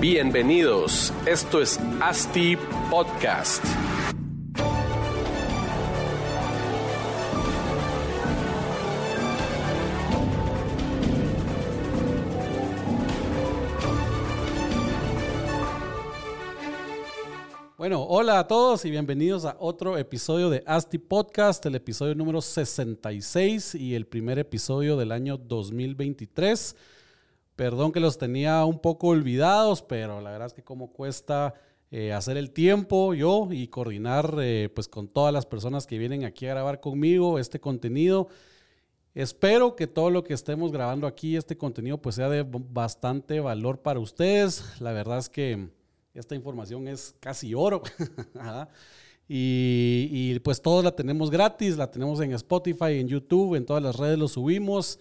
Bienvenidos, esto es ASTI Podcast. Bueno, hola a todos y bienvenidos a otro episodio de ASTI Podcast, el episodio número 66 y el primer episodio del año 2023. Perdón que los tenía un poco olvidados, pero la verdad es que como cuesta eh, hacer el tiempo yo y coordinar eh, pues con todas las personas que vienen aquí a grabar conmigo este contenido. Espero que todo lo que estemos grabando aquí, este contenido, pues sea de bastante valor para ustedes. La verdad es que esta información es casi oro. y, y, pues todos la tenemos gratis, la tenemos en Spotify, en YouTube, en todas las redes lo subimos.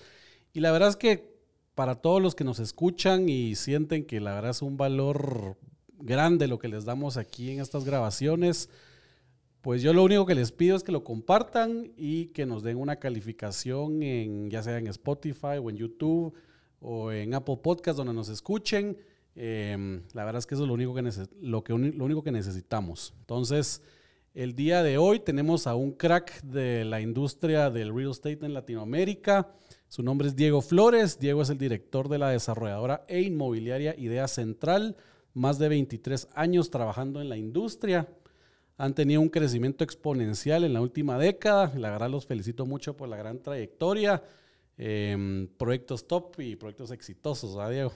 Y la verdad es que para todos los que nos escuchan y sienten que la verdad es un valor grande lo que les damos aquí en estas grabaciones, pues yo lo único que les pido es que lo compartan y que nos den una calificación en ya sea en Spotify o en YouTube o en Apple Podcast donde nos escuchen. Eh, la verdad es que eso es lo único que lo único que necesitamos. Entonces, el día de hoy tenemos a un crack de la industria del real estate en Latinoamérica. Su nombre es Diego Flores. Diego es el director de la desarrolladora e inmobiliaria Idea Central. Más de 23 años trabajando en la industria. Han tenido un crecimiento exponencial en la última década. La verdad los felicito mucho por la gran trayectoria. Eh, proyectos top y proyectos exitosos, ¿verdad, Diego?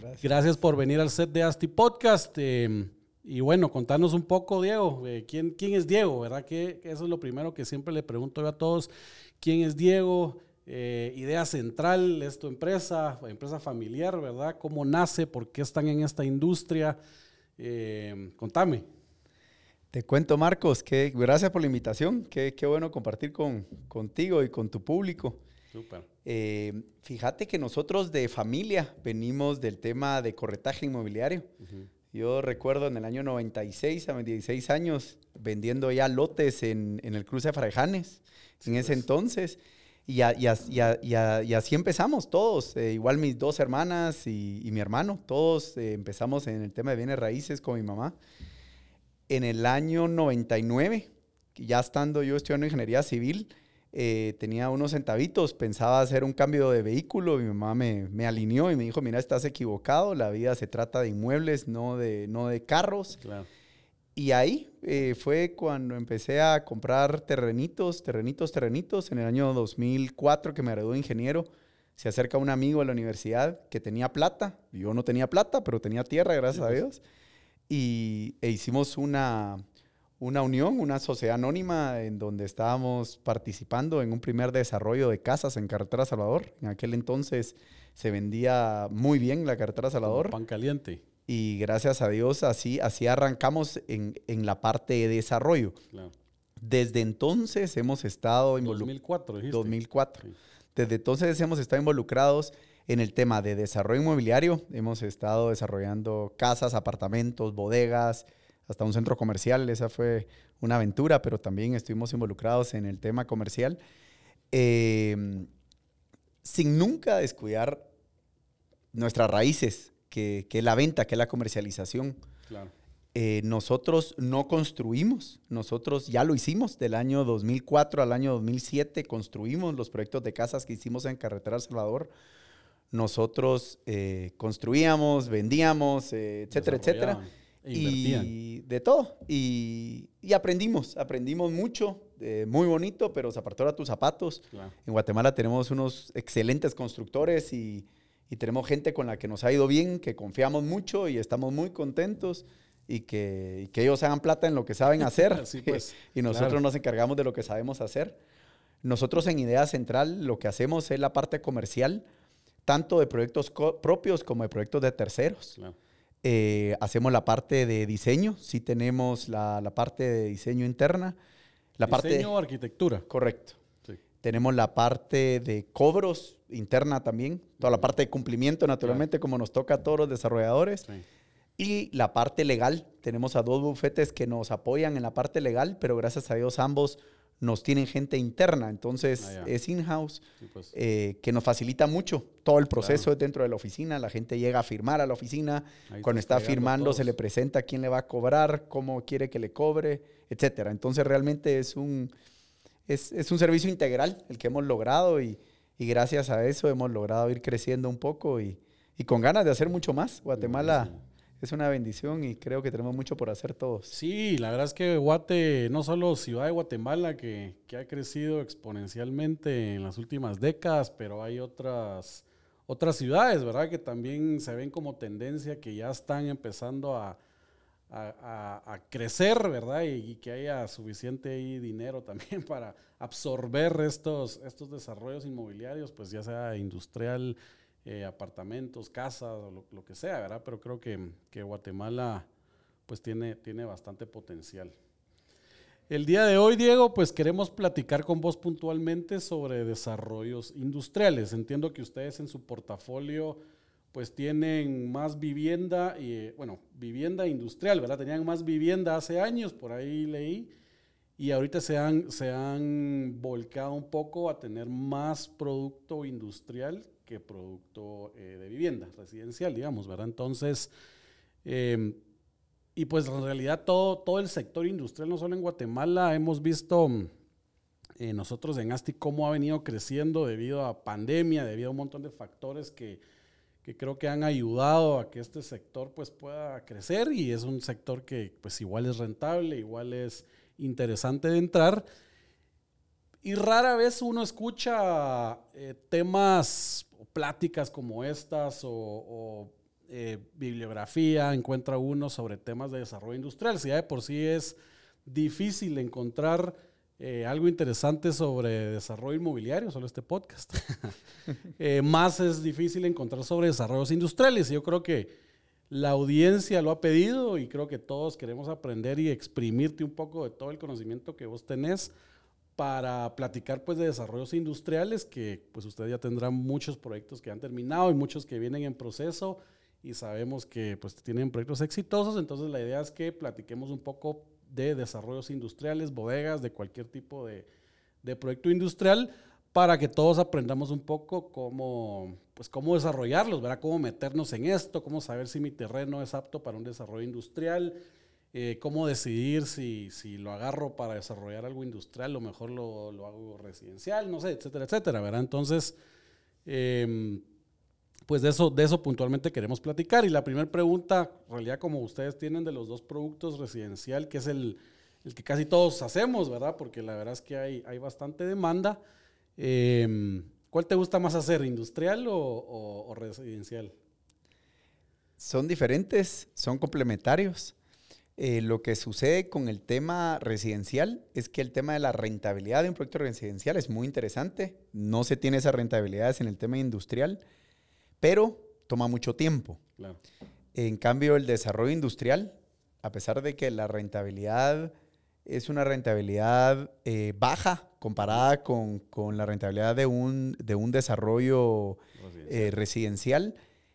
Gracias. Gracias. por venir al set de Asti Podcast. Eh, y bueno, contanos un poco, Diego, eh, ¿quién, ¿quién es Diego? ¿Verdad? Que eso es lo primero que siempre le pregunto a todos. ¿Quién es Diego? Eh, idea central es tu empresa, empresa familiar, ¿verdad? ¿Cómo nace? ¿Por qué están en esta industria? Eh, contame. Te cuento, Marcos, que gracias por la invitación. Qué, qué bueno compartir con, contigo y con tu público. Súper. Eh, fíjate que nosotros de familia venimos del tema de corretaje inmobiliario. Uh -huh. Yo recuerdo en el año 96, a mis 16 años, vendiendo ya lotes en, en el cruce de Farejanes. Sí, en ese pues. entonces. Y, a, y, a, y, y, así empezamos todos, eh, igual mis dos hermanas y, mi hermano, todos eh, empezamos en el tema de bienes raíces con mi mamá. En el año 99, ya estando yo estudiando ingeniería civil, eh, tenía unos centavitos, pensaba hacer un cambio de vehículo, mi mamá me, me, alineó y me dijo, mira, estás equivocado, la vida se trata de inmuebles, no de, no de carros. Claro. Y ahí eh, fue cuando empecé a comprar terrenitos, terrenitos, terrenitos. En el año 2004 que me gradué ingeniero, se acerca un amigo a la universidad que tenía plata. Yo no tenía plata, pero tenía tierra, gracias a Dios. Y e hicimos una, una unión, una sociedad anónima en donde estábamos participando en un primer desarrollo de casas en Carretera Salvador. En aquel entonces se vendía muy bien la Carretera Salvador. Pan caliente y gracias a Dios así, así arrancamos en, en la parte de desarrollo. Claro. Desde entonces hemos estado involucrados. 2004, dijiste. 2004. Sí. Desde entonces hemos estado involucrados en el tema de desarrollo inmobiliario. Hemos estado desarrollando casas, apartamentos, bodegas, hasta un centro comercial. Esa fue una aventura, pero también estuvimos involucrados en el tema comercial. Eh, sin nunca descuidar nuestras raíces, que, que, es la venta, que es la comercialización. Claro. Eh, nosotros no construimos, nosotros ya lo hicimos del año 2004 al año 2007, construimos los proyectos de casas que hicimos en Carretera El Salvador. Nosotros eh, construíamos, vendíamos, eh, etcétera, etcétera. E y de todo. Y, y aprendimos, aprendimos mucho, eh, muy bonito, pero zapatora tus zapatos. Claro. En Guatemala tenemos unos excelentes constructores y, y tenemos gente con la que nos ha ido bien, que confiamos mucho y estamos muy contentos y que, y que ellos hagan plata en lo que saben hacer sí, pues, y nosotros claro. nos encargamos de lo que sabemos hacer. Nosotros en Idea Central lo que hacemos es la parte comercial, tanto de proyectos propios como de proyectos de terceros. Claro. Eh, hacemos la parte de diseño, sí tenemos la, la parte de diseño interna. La diseño parte, o arquitectura. Correcto. Tenemos la parte de cobros interna también, toda la parte de cumplimiento naturalmente Claro. como nos toca a todos los desarrolladores. Sí. Y la parte legal, tenemos a dos bufetes que nos apoyan en la parte legal, pero gracias a Dios ambos nos tienen gente interna, entonces Ah, es in-house, Sí, pues. eh, que nos facilita mucho todo el proceso dentro de la oficina. La gente llega a firmar a la oficina, Ahí cuando está firmando se le presenta quién le va a cobrar, cómo quiere que le cobre, etcétera. Entonces realmente es un, es, es un servicio integral el que hemos logrado y, y gracias a eso hemos logrado ir creciendo un poco y, y con ganas de hacer mucho más. Guatemala es una bendición y creo que tenemos mucho por hacer todos. Sí, la verdad es que Guate, no solo ciudad de Guatemala, que, que ha crecido exponencialmente en las últimas décadas, pero hay otras, otras ciudades, ¿verdad? Que también se ven como tendencia, que ya están empezando a, a- crecer, ¿verdad? Y, que haya suficiente dinero también para absorber estos, estos desarrollos inmobiliarios, pues ya sea industrial, eh, apartamentos, casas, lo, lo que sea, ¿verdad? Pero creo que, que Guatemala pues tiene, tiene bastante potencial. El día de hoy, Diego, pues queremos platicar con vos puntualmente sobre desarrollos industriales. Entiendo que ustedes en su portafolio pues tienen más vivienda, y, bueno, vivienda industrial, ¿verdad? Tenían más vivienda hace años, por ahí leí, y ahorita se han, se han volcado un poco a tener más producto industrial que producto eh, de vivienda residencial, digamos, ¿verdad? Entonces, eh, y pues en realidad todo, todo el sector industrial, no solo en Guatemala, hemos visto mm, eh, nosotros en ASTI cómo ha venido creciendo debido a pandemia, debido a un montón de factores que, que creo que han ayudado a que este sector pues pueda crecer y es un sector que pues igual es rentable, igual es interesante de entrar. Y rara vez uno escucha eh, temas o pláticas como estas o, eh, bibliografía, encuentra uno sobre temas de desarrollo industrial. Si ya de por sí es difícil encontrar eh, algo interesante sobre desarrollo inmobiliario, solo este podcast, eh, más es difícil encontrar sobre desarrollos industriales. Yo creo que la audiencia lo ha pedido y creo que todos queremos aprender y exprimirte un poco de todo el conocimiento que vos tenés para platicar pues de desarrollos industriales que pues ustedes ya tendrán muchos proyectos que han terminado y muchos que vienen en proceso y sabemos que pues tienen proyectos exitosos, entonces la idea es que platiquemos un poco de desarrollos industriales, bodegas, de cualquier tipo de, de proyecto industrial para que todos aprendamos un poco cómo, pues, cómo desarrollarlos, ¿verdad? Cómo meternos en esto, cómo saber si mi terreno es apto para un desarrollo industrial, eh, cómo decidir si, si lo agarro para desarrollar algo industrial o mejor lo, lo hago residencial, no sé, etcétera, etcétera, ¿verdad? Entonces, eh, pues de eso, de eso puntualmente queremos platicar. Y la primera pregunta, en realidad como ustedes tienen de los dos productos residencial, que es el, el que casi todos hacemos, ¿verdad? Porque la verdad es que hay, hay bastante demanda. Eh, ¿Cuál te gusta más hacer, industrial o residencial? Son diferentes, son complementarios. Eh, lo que sucede con el tema residencial es que el tema de la rentabilidad de un proyecto residencial es muy interesante. No se tiene esas rentabilidades en el tema industrial, pero toma mucho tiempo. Claro. En cambio, el desarrollo industrial, a pesar de que la rentabilidad es una rentabilidad eh, baja comparada con, con, la rentabilidad de un, de un desarrollo residencial, eh, residencial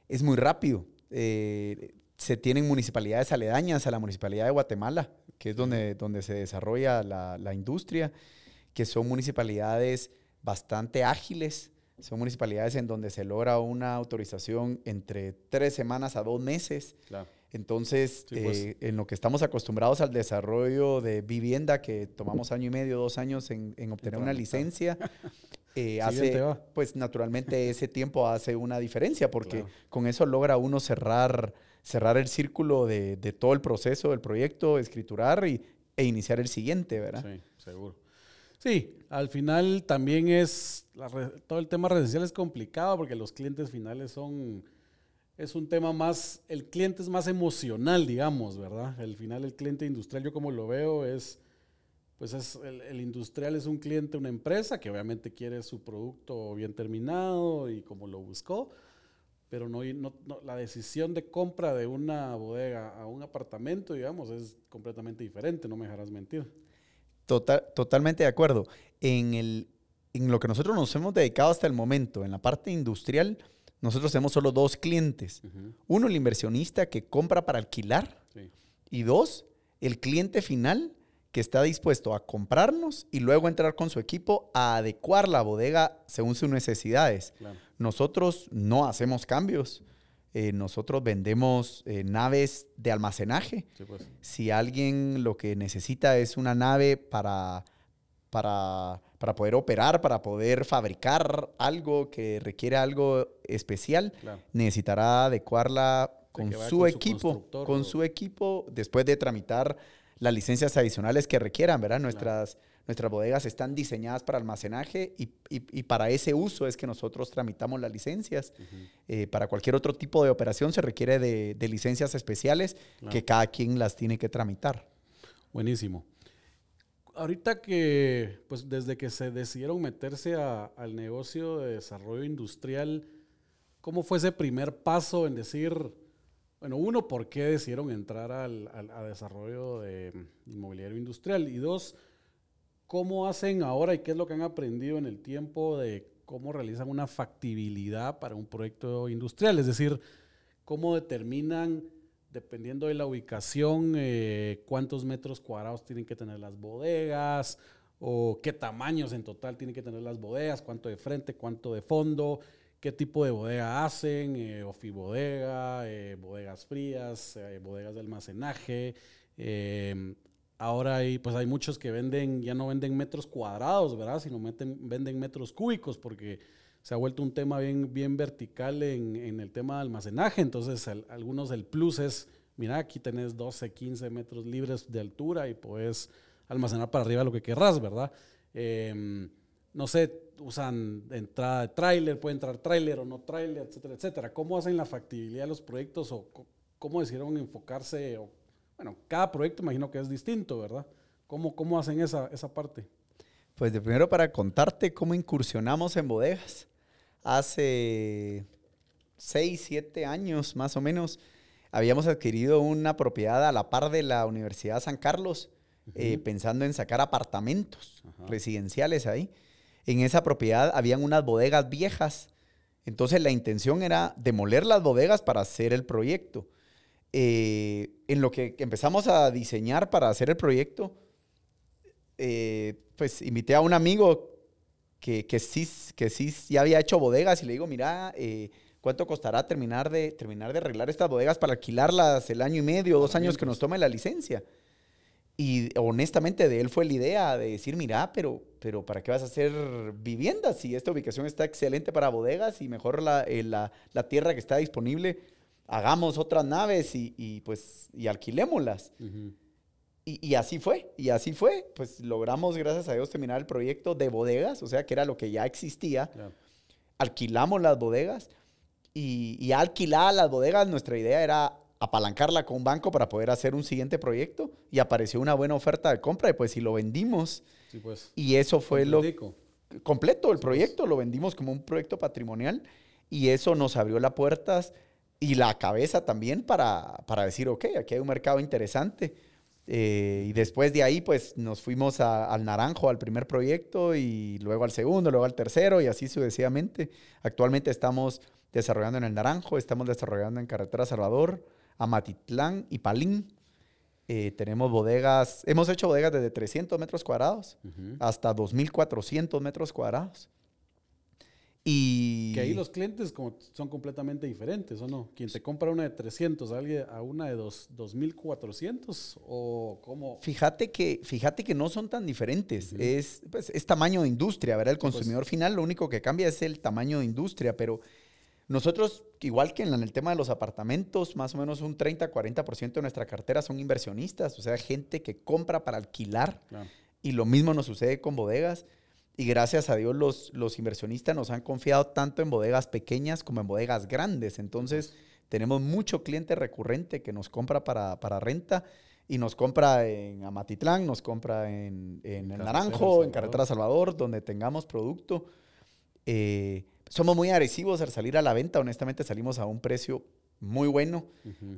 es muy rápido. Eh, se tienen municipalidades aledañas a la municipalidad de Guatemala, que es donde, donde se desarrolla la, la industria, que son municipalidades bastante ágiles, son municipalidades en donde se logra una autorización entre tres semanas a dos meses. Claro. Entonces, Sí, pues. eh, en lo que estamos acostumbrados al desarrollo de vivienda, que tomamos año y medio, dos años en, en obtener una licencia, eh, hace, pues naturalmente ese tiempo hace una diferencia, porque Claro. con eso logra uno cerrar, cerrar el círculo de, de todo el proceso del proyecto, escriturar y, e iniciar el siguiente, ¿verdad? Sí, seguro. Sí, al final también es, la todo el tema residencial es complicado porque los clientes finales son, es un tema más, el cliente es más emocional, digamos, ¿verdad? Al final el cliente industrial, yo como lo veo, es, pues es, el, industrial es un cliente, una empresa que obviamente quiere su producto bien terminado y como lo buscó, pero no- no- la decisión de compra de una bodega a un apartamento, digamos, es completamente diferente, no me dejarás mentir. Total- totalmente de acuerdo. En, el, en lo que nosotros nos hemos dedicado hasta el momento, en la parte industrial, nosotros tenemos solo dos clientes. Uno, el inversionista que compra para alquilar sí. y dos, el cliente final que está dispuesto a comprarnos y luego entrar con su equipo a adecuar la bodega según sus necesidades. Claro. Nosotros no hacemos cambios. Eh, nosotros vendemos eh, naves de almacenaje. Sí, pues. Si alguien lo que necesita es una nave para, para, para poder operar, para poder fabricar algo que requiere algo especial, Claro. necesitará adecuarla con su con equipo, con o- su equipo, después de tramitar las licencias adicionales que requieran, ¿verdad? Nuestras, nuestras bodegas están diseñadas para almacenaje y, y- y para ese uso es que nosotros tramitamos las licencias. Eh, para cualquier otro tipo de operación se requiere de, de licencias especiales Claro. que cada quien las tiene que tramitar. Buenísimo. Ahorita que, pues desde que se decidieron meterse a- al negocio de desarrollo industrial, ¿cómo fue ese primer paso en decir, bueno, uno, ¿por qué decidieron entrar al, al- a desarrollo de inmobiliario industrial? Y dos, ¿cómo hacen ahora y qué es lo que han aprendido en el tiempo de cómo realizan una factibilidad para un proyecto industrial? Es decir, ¿cómo determinan, dependiendo de la ubicación, eh, cuántos metros cuadrados tienen que tener las bodegas? ¿O qué tamaños en total tienen que tener las bodegas? ¿Cuánto de frente, cuánto de fondo? ¿Qué tipo de bodega hacen? Eh, ofibodega, eh, bodegas frías, eh, bodegas de almacenaje. Ahora hay, pues hay muchos que venden, ya no venden metros cuadrados, ¿verdad? Sino meten, venden metros cúbicos porque se ha vuelto un tema bien, bien vertical en, el tema de almacenaje. Entonces, al- algunos el plus es, mira, aquí tenés 12, 15 metros libres de altura y puedes almacenar para arriba lo que querrás, ¿verdad? Em, no sé, usan entrada de tráiler, puede entrar tráiler o no tráiler, etcétera, etcétera. ¿Cómo hacen la factibilidad de los proyectos o cómo decidieron enfocarse? O, bueno, cada proyecto imagino que es distinto, ¿verdad? ¿Cómo, cómo hacen esa, esa parte? Pues de primero para contarte cómo incursionamos en bodegas. Hace seis, siete años más o menos, habíamos adquirido una propiedad a la par de la Universidad San Carlos, eh, pensando en sacar apartamentos Ajá. residenciales ahí. En esa propiedad habían unas bodegas viejas. Entonces la intención era demoler las bodegas para hacer el proyecto. Eh, en lo que empezamos a diseñar para hacer el proyecto, eh, pues invité a un amigo que, que, sí, que sí ya había hecho bodegas y le digo, mira, eh, ¿cuánto costará terminar de, terminar de arreglar estas bodegas para alquilarlas el año y medio, dos años que nos tome la licencia? Y honestamente de él fue la idea de decir, mira, pero, pero ¿para qué vas a hacer viviendas si esta ubicación está excelente para bodegas y mejor la, eh, la, la tierra que está disponible, hagamos otras naves y, y, pues y alquilémoslas? Y, y así fue, y así fue. Pues logramos, gracias a Dios, terminar el proyecto de bodegas, o sea, que era lo que ya existía. Alquilamos las bodegas y, y alquiladas las bodegas, nuestra idea era apalancarla con un banco para poder hacer un siguiente proyecto y apareció una buena oferta de compra y pues si lo vendimos Sí, pues. y eso fue lo completo el proyecto, lo vendimos como un proyecto patrimonial y eso nos abrió las puertas y la cabeza también para, para decir, ok, aquí hay un mercado interesante. Eh, y después de ahí, pues nos fuimos a- al Naranjo, al primer proyecto, y luego al segundo, luego al tercero, y así sucesivamente. Actualmente estamos desarrollando en el Naranjo, estamos desarrollando en Carretera Salvador, Amatitlán y Palín. Eh, tenemos bodegas, hemos hecho bodegas desde 300 metros cuadrados Ujú. hasta 2.400 metros cuadrados. Y Que ahí los clientes como son completamente diferentes, ¿o no? Quien te compra una de 300, alguien a una de dos- 2400 o cómo. fíjate que, fíjate que no son tan diferentes. es, pues, es tamaño de industria, ¿verdad? El pues. consumidor final lo único que cambia es el tamaño de industria, pero nosotros, igual que en el tema de los apartamentos, más o menos un 30-40% de nuestra cartera son inversionistas, o sea, gente que compra para alquilar. Claro. Y lo mismo nos sucede con bodegas. Y gracias a Dios los, los inversionistas nos han confiado tanto en bodegas pequeñas como en bodegas grandes. Entonces tenemos mucho cliente recurrente que nos compra para, para renta y nos compra en Amatitlán, nos compra en, en el Naranjo, Salvador. en Carretera Salvador, donde tengamos producto. Eh, somos muy agresivos al salir a la venta. Honestamente salimos a un precio muy bueno.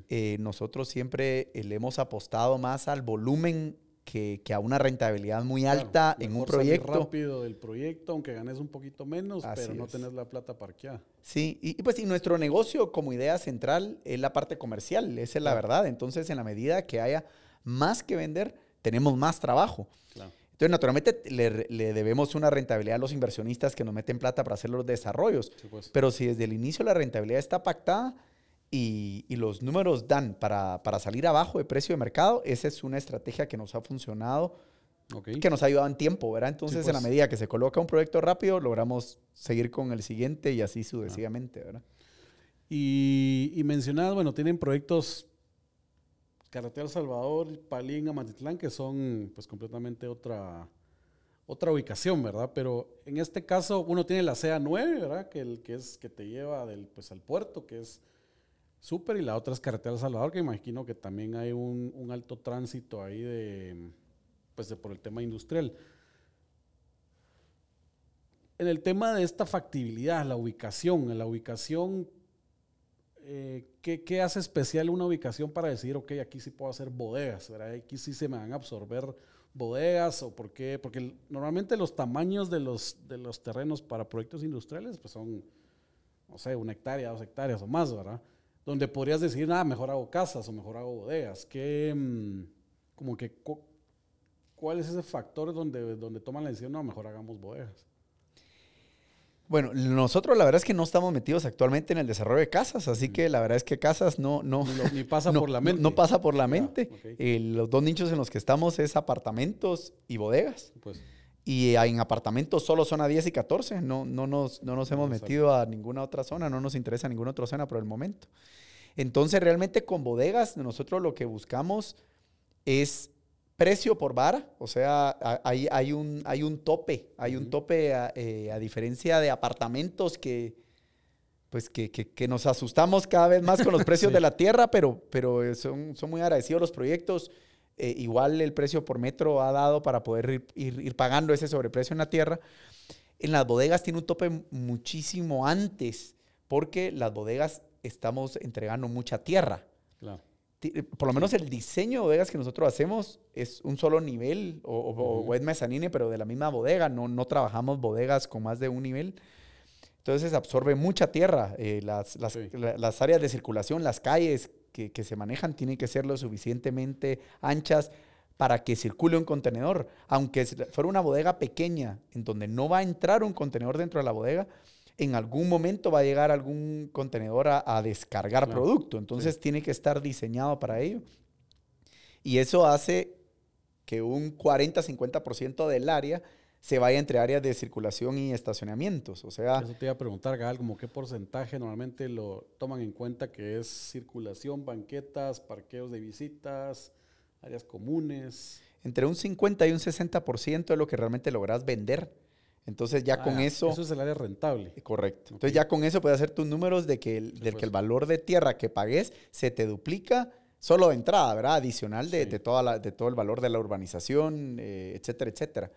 Eh, nosotros siempre eh, le hemos apostado más al volumen que, que a una rentabilidad muy Claro, alta en un salir proyecto. rápido del proyecto, aunque ganes un poquito menos, Así pero no es. tenés la plata parqueada. Sí, y, y pues y nuestro negocio como idea central es la parte comercial, esa es la Claro. verdad. Entonces, en la medida que haya más que vender, tenemos más trabajo. Entonces, naturalmente, le, le, debemos una rentabilidad a los inversionistas que nos meten plata para hacer los desarrollos. Pues. Pero si desde el inicio la rentabilidad está pactada y, y los números dan para, para, salir abajo de precio de mercado, esa es una estrategia que nos ha funcionado, que nos ha ayudado en tiempo, ¿verdad? Entonces, en la pues. medida que se coloca un proyecto rápido, logramos seguir con el siguiente y así sucesivamente, ¿verdad? Y, y mencionadas, bueno, tienen proyectos Carretera Salvador, Palín, Amatitlán, que son pues completamente otra, otra ubicación, ¿verdad? Pero en este caso uno tiene la CA9, ¿verdad? Que, el, que, es, que te lleva del, pues, al puerto, que es súper, y la otra es Carretera Salvador, que imagino que también hay un, un alto tránsito ahí de, pues, de, por el tema industrial. En el tema de esta factibilidad, la ubicación, la ubicación eh, ¿qué, hace especial una ubicación para decir, ok, aquí sí puedo hacer bodegas, ¿verdad? Aquí sí se me van a absorber bodegas o por qué? Porque normalmente los tamaños de los, de los terrenos para proyectos industriales pues son, no sé, una hectárea, dos hectáreas o más, ¿verdad? Donde podrías decir, nada, mejor hago casas o mejor hago bodegas. ¿Qué, mm, como que, cuál es ese factor donde, donde toman la decisión, no, mejor hagamos bodegas? Bueno, nosotros la verdad es que no estamos metidos actualmente en el desarrollo de casas, así que la verdad es que casas no... no ni, pasa por la mente. No, pasa por la mente. Eh, los dos nichos en los que estamos es apartamentos y bodegas. Pues. Y en apartamentos solo zona 10 y 14. No, no, nos, no nos hemos metido a ninguna otra zona, no nos interesa ninguna otra zona por el momento. Entonces, realmente con bodegas, nosotros lo que buscamos es precio por vara, o sea, hay, hay, un, hay un tope, hay un tope eh, a, diferencia de apartamentos que, pues que, que, nos asustamos cada vez más con los precios de la tierra, pero, pero son, son muy agradecidos los proyectos. Eh, igual el precio por metro ha dado para poder ir, ir, pagando ese sobreprecio en la tierra. En las bodegas tiene un tope muchísimo antes, porque las bodegas estamos entregando mucha tierra. Claro por lo menos el diseño de bodegas que nosotros hacemos es un solo nivel o, es mezanine, pero de la misma bodega. No, no trabajamos bodegas con más de un nivel. Entonces absorbe mucha tierra. Eh, las, las, las, áreas de circulación, las calles que, que, se manejan tienen que ser lo suficientemente anchas para que circule un contenedor. Aunque fuera una bodega pequeña en donde no va a entrar un contenedor dentro de la bodega, en algún momento va a llegar algún contenedor a, descargar producto. Entonces tiene que estar diseñado para ello. Y eso hace que un 40-50% del área se vaya entre áreas de circulación y estacionamientos. O sea, eso te iba a preguntar, como qué porcentaje normalmente lo toman en cuenta que es circulación, banquetas, parqueos de visitas, áreas comunes. Entre un 50 y un 60% es lo que realmente logras vender entonces ya con ah, eso... Eso es el área rentable. Correcto. Entonces ya con eso puedes hacer tus números de que el, que el valor de tierra que pagues se te duplica solo de entrada, ¿verdad? Adicional de, toda la, de todo el valor de la urbanización, eh, etcétera, etcétera.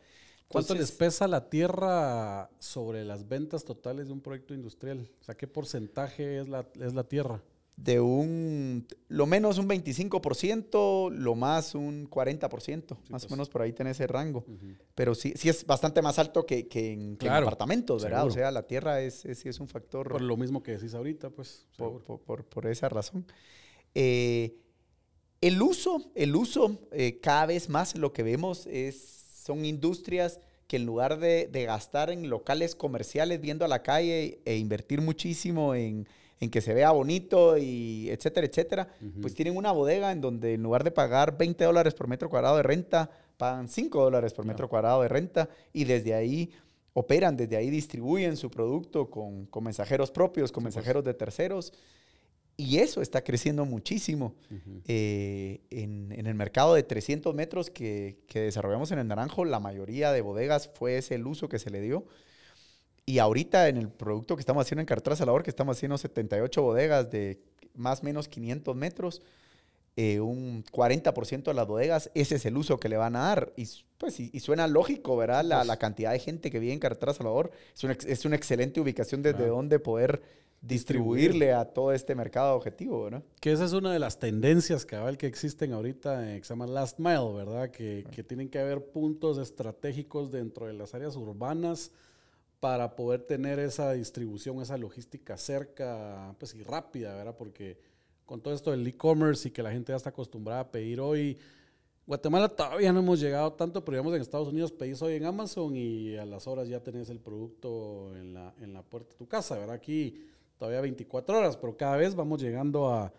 ¿Cuánto les pesa la tierra sobre las ventas totales de un proyecto industrial? O sea, ¿qué porcentaje es la, es la tierra? de un, lo menos un 25%, lo más un 40%, más o pues. menos por ahí tiene ese rango. Pero sí, sí es bastante más alto que, que en, apartamentos, ¿verdad? O sea, la tierra es, es, es, un factor... Por lo mismo que decís ahorita, pues. Por, por, por, esa razón. Eh, el uso, el uso, eh, cada vez más lo que vemos es, son industrias que en lugar de, de gastar en locales comerciales viendo a la calle e invertir muchísimo en en que se vea bonito y etcétera, etcétera, pues tienen una bodega en donde en lugar de pagar 20 dólares por metro cuadrado de renta, pagan 5 dólares por metro cuadrado de renta y desde ahí operan, desde ahí distribuyen su producto con, con mensajeros propios, con pues. mensajeros de terceros. Y eso está creciendo muchísimo. Eh, en, en, el mercado de 300 metros que, que, desarrollamos en el Naranjo, la mayoría de bodegas fue ese el uso que se le dio. Y ahorita en el producto que estamos haciendo en Carretera Salvador, que estamos haciendo 78 bodegas de más o menos 500 metros, eh, un 40% de las bodegas, ese es el uso que le van a dar. Y, pues, y, suena lógico, ¿verdad? La, la, cantidad de gente que vive en Carretera Salvador es una, es una excelente ubicación desde donde poder distribuirle a todo este mercado objetivo, ¿verdad? Que esa es una de las tendencias cabal que existen ahorita, eh, que se llama Last Mile, ¿verdad? Que, que tienen que haber puntos estratégicos dentro de las áreas urbanas para poder tener esa distribución, esa logística cerca pues, y rápida, ¿verdad? Porque con todo esto del e-commerce y que la gente ya está acostumbrada a pedir hoy, Guatemala todavía no hemos llegado tanto, pero digamos en Estados Unidos pedís hoy en Amazon y a las horas ya tenés el producto en la, en la puerta de tu casa, ¿verdad? Aquí todavía 24 horas, pero cada vez vamos llegando a,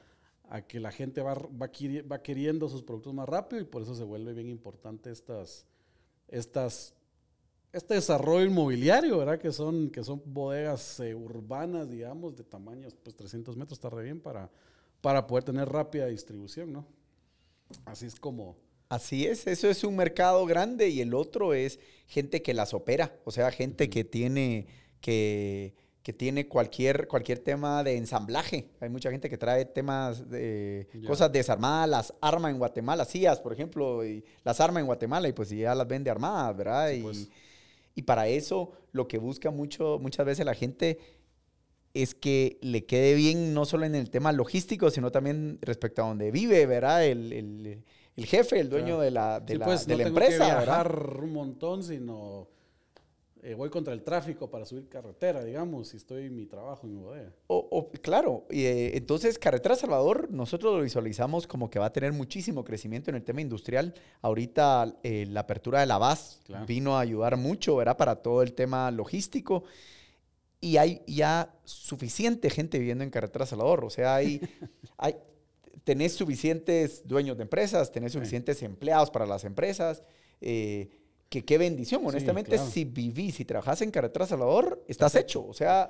a que la gente va, va, va, queriendo sus productos más rápido y por eso se vuelve bien importante estas, estas, este desarrollo inmobiliario, ¿verdad? Que son, que son bodegas eh, urbanas, digamos, de tamaños, pues 300 metros está re bien para, para poder tener rápida distribución, ¿no? Así es como Así es, eso es un mercado grande y el otro es gente que las opera, o sea, gente que tiene que, que, tiene cualquier, cualquier tema de ensamblaje. Hay mucha gente que trae temas de cosas desarmadas, las arma en Guatemala, CIAS, por ejemplo, y las arma en Guatemala y pues ya las vende armadas, ¿verdad? y, pues. y para eso lo que busca mucho, muchas veces la gente es que le quede bien no solo en el tema logístico, sino también respecto a donde vive, ¿verdad? el el jefe, el dueño de la, de la, pues, de no la tengo empresa. Que viajar un montón, sino eh, voy contra el tráfico para subir carretera, digamos, si estoy en mi trabajo en mi bodega. O, claro, y, eh, entonces Carretera Salvador nosotros lo visualizamos como que va a tener muchísimo crecimiento en el tema industrial. Ahorita eh, la apertura de la VAS vino a ayudar mucho, ¿verdad? Para todo el tema logístico. Y hay ya suficiente gente viviendo en Carretera Salvador. O sea, hay, hay, tenés suficientes dueños de empresas, tenés suficientes empleados para las empresas. Eh, que qué bendición, honestamente, si vivís, si trabajás en Carretera Salvador, estás hecho. O sea,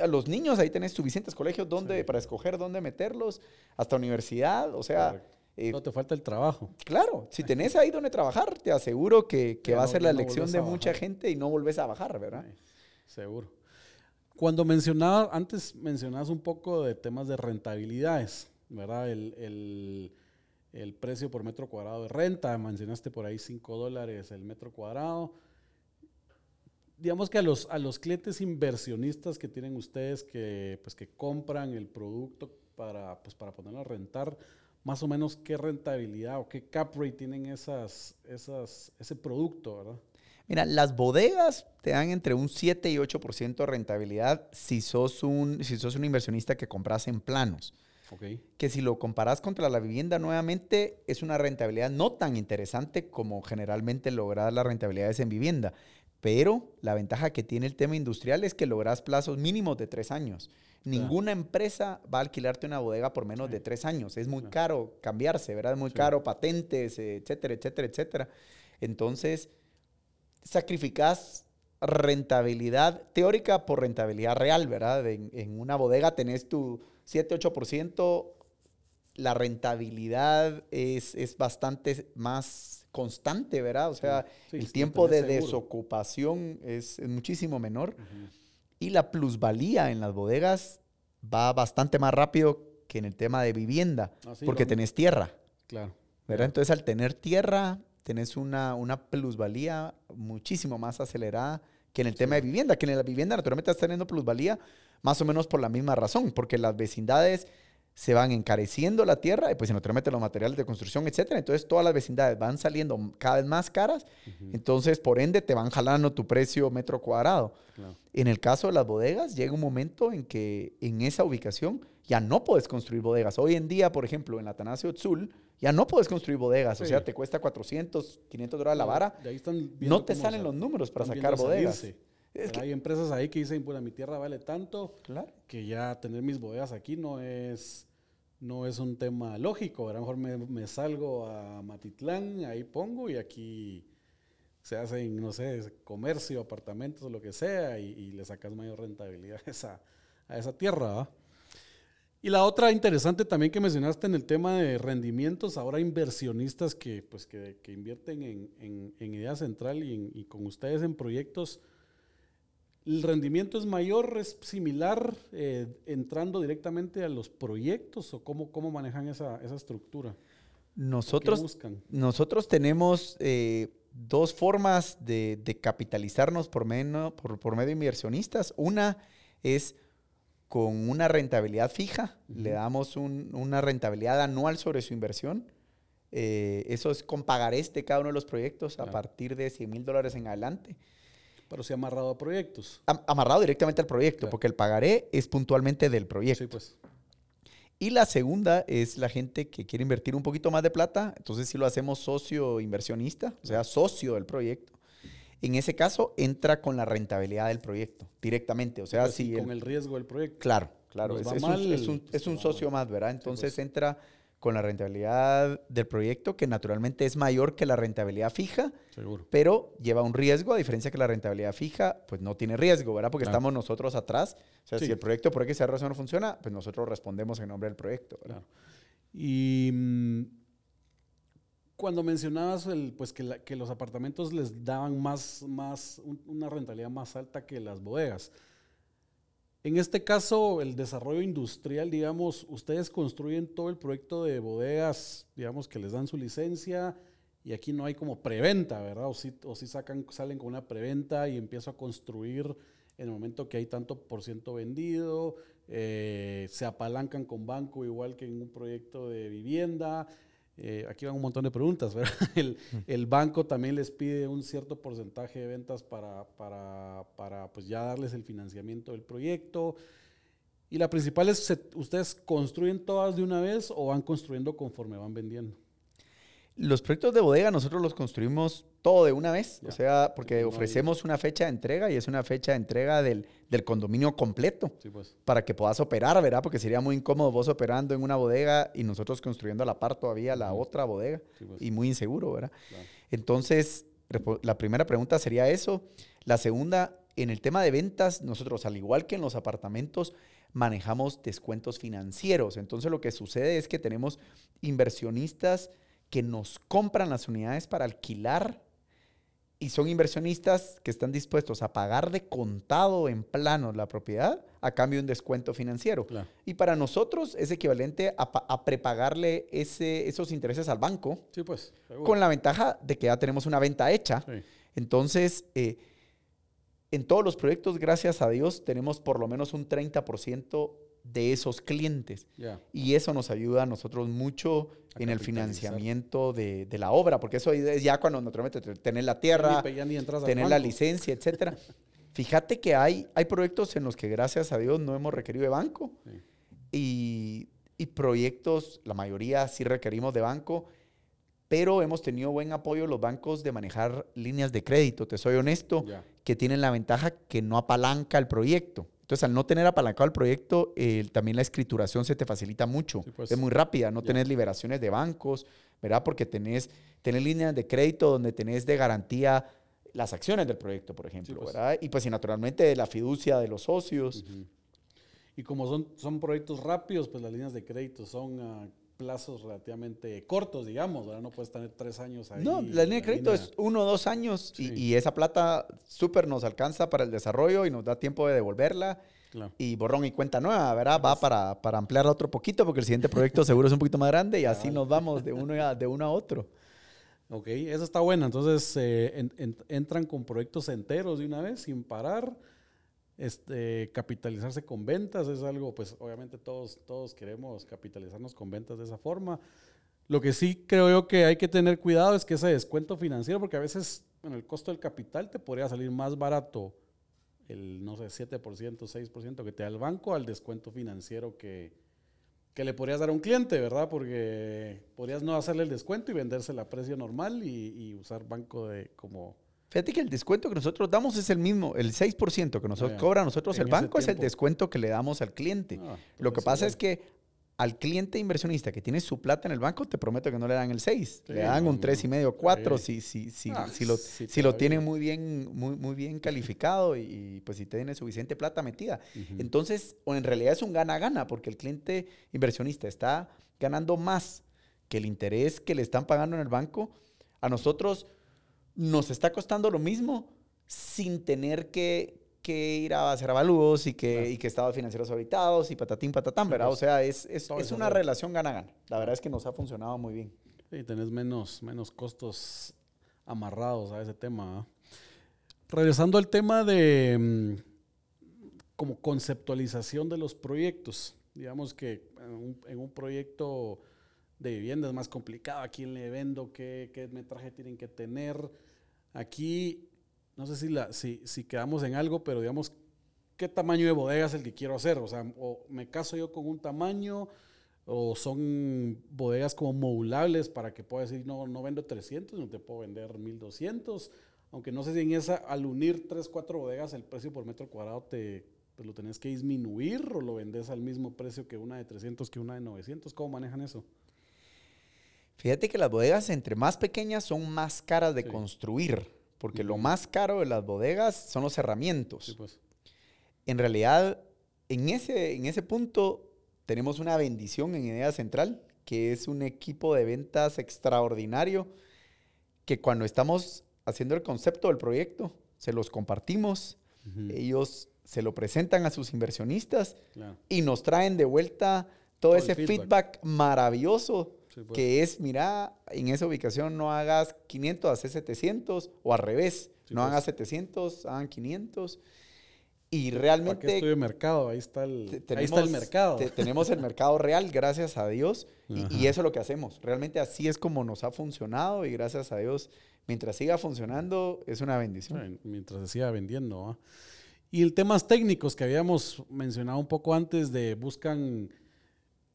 a los niños ahí tenés suficientes colegios donde, para escoger dónde meterlos, hasta universidad, o sea... Eh, no te falta el trabajo. Claro, si tenés ahí donde trabajar, te aseguro que, que va a ser la elección de mucha gente y no volvés a bajar, ¿verdad? seguro. Cuando mencionabas, antes mencionabas un poco de temas de rentabilidades. ¿verdad? El, precio por metro cuadrado de renta, mencionaste por ahí 5 dólares el metro cuadrado. Digamos que a los, a los clientes inversionistas que tienen ustedes que, pues, que compran el producto para, pues, para ponerlo a rentar, más o menos qué rentabilidad o qué cap rate tienen esas, esas, ese producto, ¿verdad? Mira, las bodegas te dan entre un 7 y 8% de rentabilidad si sos, un, si sos un inversionista que compras en planos. Que si lo comparas contra la vivienda nuevamente es una rentabilidad no tan interesante como generalmente lograr las rentabilidades en vivienda. Pero la ventaja que tiene el tema industrial es que logras plazos mínimos de tres años. Ninguna empresa va a alquilarte una bodega por menos de tres años. Es muy caro cambiarse, ¿verdad? Es muy caro, patentes, etcétera, etcétera, etcétera. Entonces, sacrificas rentabilidad teórica por rentabilidad real, ¿verdad? En, en una bodega tenés tu 7-8%, la rentabilidad es, es, bastante más constante, ¿verdad? O sea, el tiempo de desocupación es, muchísimo menor. Y la plusvalía en las bodegas va bastante más rápido que en el tema de vivienda, ah, porque tenés tierra. Claro. ¿verdad? Entonces, al tener tierra, tenés una, una plusvalía muchísimo más acelerada que en el tema de vivienda, que en la vivienda naturalmente estás teniendo plusvalía más o menos por la misma razón, porque las vecindades se van encareciendo la tierra y pues naturalmente los materiales de construcción, etcétera. Entonces todas las vecindades van saliendo cada vez más caras, entonces por ende te van jalando tu precio metro cuadrado. En el caso de las bodegas llega un momento en que en esa ubicación ya no puedes construir bodegas. Hoy en día, por ejemplo, en la Tanasio Tzul, ya no puedes construir bodegas, o sea, te cuesta 400, 500 dólares la vara. no te salen los números para sacar bodegas. Hay empresas ahí que dicen, bueno, mi tierra vale tanto que ya tener mis bodegas aquí no es, no es un tema lógico. A lo mejor me, salgo a Matitlán, ahí pongo y aquí se hacen, no sé, comercio, apartamentos, lo que sea, y, le sacas mayor rentabilidad a esa, a esa tierra. Y la otra interesante también que mencionaste en el tema de rendimientos, ahora inversionistas que, pues, que, invierten en, en, Idea Central y, y, con ustedes en proyectos ¿El rendimiento es mayor, es similar eh, entrando directamente a los proyectos o cómo, cómo manejan esa, estructura? Nosotros, nosotros tenemos eh, dos formas de, capitalizarnos por, medio, por, medio de inversionistas. Una es con una rentabilidad fija, le damos una rentabilidad anual sobre su inversión. Eh, eso es con pagarés de cada uno de los proyectos a partir de 100 mil dólares en adelante. Pero sí amarrado a proyectos. amarrado directamente al proyecto, porque el pagaré es puntualmente del proyecto. Sí, pues. Y la segunda es la gente que quiere invertir un poquito más de plata, entonces si lo hacemos socio inversionista, o sea, socio del proyecto. En ese caso entra con la rentabilidad del proyecto directamente, o sea, Pues, si con el- el riesgo del proyecto. Claro, claro. Es, va es mal, un, es un- pues, es un va socio más, ¿verdad? Entonces pues. entra con la rentabilidad del proyecto, que naturalmente es mayor que la rentabilidad fija, Seguro. pero lleva un riesgo, a diferencia que la rentabilidad fija, pues no tiene riesgo, ¿verdad? Porque Claro. estamos nosotros atrás. O sea, Sí. si el proyecto por X razón no funciona, pues nosotros respondemos en nombre del proyecto. Claro. Y mm, cuando mencionabas el, pues que, la- que los apartamentos les daban más, más un- una rentabilidad más alta que las bodegas. En este caso, el desarrollo industrial, digamos, ustedes construyen todo el proyecto de bodegas, digamos, que les dan su licencia y aquí no hay como preventa, ¿verdad? O si, sacan, salen con una preventa y empiezo a construir en el momento que hay tanto por ciento vendido, eh, se apalancan con banco igual que en un proyecto de vivienda. Eh, aquí van un montón de preguntas, ¿verdad? El, el banco también les pide un cierto porcentaje de ventas para, para, para pues ya darles el financiamiento del proyecto. Y la principal es, ¿ustedes construyen todas de una vez o van construyendo conforme van vendiendo? Los proyectos de bodega nosotros los construimos todo de una vez, o sea, porque No hay- ofrecemos una fecha de entrega y es una fecha de entrega del, del condominio completo. Sí, pues. para que puedas operar, ¿verdad? Porque sería muy incómodo vos operando en una bodega y nosotros construyendo a la par todavía la otra bodega pues. y muy inseguro, ¿verdad? Claro. Entonces, la primera pregunta sería eso. La segunda, en el tema de ventas, nosotros, al igual que en los apartamentos, manejamos descuentos financieros. Entonces, lo que sucede es que tenemos inversionistas que nos compran las unidades para alquilar y son inversionistas que están dispuestos a pagar de contado en plano la propiedad a cambio de un descuento financiero. Claro. Y para nosotros es equivalente a, pa- a prepagarle ese, esos intereses al banco Sí, pues. seguro. con la ventaja de que ya tenemos una venta hecha. Sí. Entonces, eh, en todos los proyectos, gracias a Dios, tenemos por lo menos un 30% de esos clientes. Y eso nos ayuda a nosotros mucho A en el financiamiento de, de la obra, porque eso es ya cuando naturalmente te- tener la tierra, tener la licencia, etcétera. Fíjate que hay, hay proyectos en los que gracias a Dios no hemos requerido de banco Sí. y, y proyectos, la mayoría sí requerimos de banco, pero hemos tenido buen apoyo los bancos de manejar líneas de crédito, te soy honesto, que tienen la ventaja que no apalanca el proyecto. Entonces, al no tener apalancado el proyecto, eh, también la escrituración se te facilita mucho. Sí, pues. Es muy rápida, no Ya. tenés liberaciones de bancos, ¿verdad? Porque tenés, tenés líneas de crédito donde tenés de garantía las acciones del proyecto, por ejemplo, pues. ¿verdad? Y pues y naturalmente la fiducia de los socios. Y como son, son proyectos rápidos, pues las líneas de crédito son a plazos relativamente cortos, digamos, ¿verdad? No puedes tener tres años ahí. No, la línea de crédito línea- es uno o dos años y- Sí. y, esa plata súper nos alcanza para el desarrollo y nos da tiempo de devolverla Claro. y borrón y cuenta nueva, ¿verdad? Va para, para ampliarla otro poquito porque el siguiente proyecto seguro es un poquito más grande y así nos vamos de uno a, de uno a otro. Ok, eso está bueno. Entonces eh, en- en- entran con proyectos enteros de una vez, sin parar. Este, capitalizarse con ventas es algo, pues obviamente todos, todos queremos capitalizarnos con ventas de esa forma. Lo que sí creo yo que hay que tener cuidado es que ese descuento financiero, porque a veces, bueno, el costo del capital te podría salir más barato el, no sé, 7%, 6% que te da el banco al descuento financiero que, que le podrías dar a un cliente, ¿verdad? Porque podrías no hacerle el descuento y vendérsela a precio normal y, y usar banco de como... Fíjate que el descuento que nosotros damos es el mismo, el 6% que nosotros Ah, ya. cobra a nosotros el banco es el descuento que le damos al cliente. Ah, Lo que pasa es que al cliente inversionista que tiene su plata en el banco, te prometo que no le dan el 6, Sí, le dan un no. 3,5, 4 Sí. si, si, si, Ah, si lo, sí, si lo tienen muy bien, muy, muy bien calificado y, y, pues si tiene suficiente plata metida. Entonces, o en realidad es un gana-gana, porque el cliente inversionista está ganando más que el interés que le están pagando en el banco. A nosotros nos está costando lo mismo sin tener que, que ir a hacer avalúos y que, Claro. y que estados financieros auditados y patatín, patatán, ¿verdad? o sea, es, es, es una relación gana-gana. La verdad es que nos ha funcionado muy bien. Sí, tenés menos, menos costos amarrados a ese tema. ¿ah? Regresando al tema de mm, como conceptualización de los proyectos. Digamos que en un, en un proyecto de vivienda es más complicado. ¿A quién le vendo? ¿Qué, qué metraje tienen que tener? Aquí, no sé si, la, si, si quedamos en algo, pero digamos, ¿qué tamaño de bodega es el que quiero hacer? O sea, me caso yo con un tamaño, o son bodegas como modulables para que puedas decir, no, no vendo 300, no te puedo vender 1200. Aunque no sé si en esa, al unir 3, 4 bodegas, el precio por metro cuadrado te, pues lo tenés que disminuir o lo vendes al mismo precio que una de 300 que una de 900. ¿Cómo manejan eso? Fíjate que las bodegas entre más pequeñas son más caras de Sí. construir, porque lo más caro de las bodegas son los cerramientos. Sí, pues. En realidad, en ese, en ese punto tenemos una bendición en Idea Central, que es un equipo de ventas extraordinario, que cuando estamos haciendo el concepto del proyecto, se los compartimos, ellos se lo presentan a sus inversionistas claro. y nos traen de vuelta todo, ese feedback. feedback. maravilloso Sí, pues. que es, mira, en esa ubicación no hagas 500, haces 700 o al revés, Sí, no pues. hagas 700, hagan 500. Y ¿Para qué realmente estudio mercado? Ahí está el, te- ahí está el mercado. te- tenemos el mercado real, gracias a Dios, y, eso es lo que hacemos. Realmente así es como nos ha funcionado y gracias a Dios, mientras siga funcionando, es una bendición. Mientras se siga vendiendo. ¿va? Y el temas técnicos que habíamos mencionado un poco antes de buscan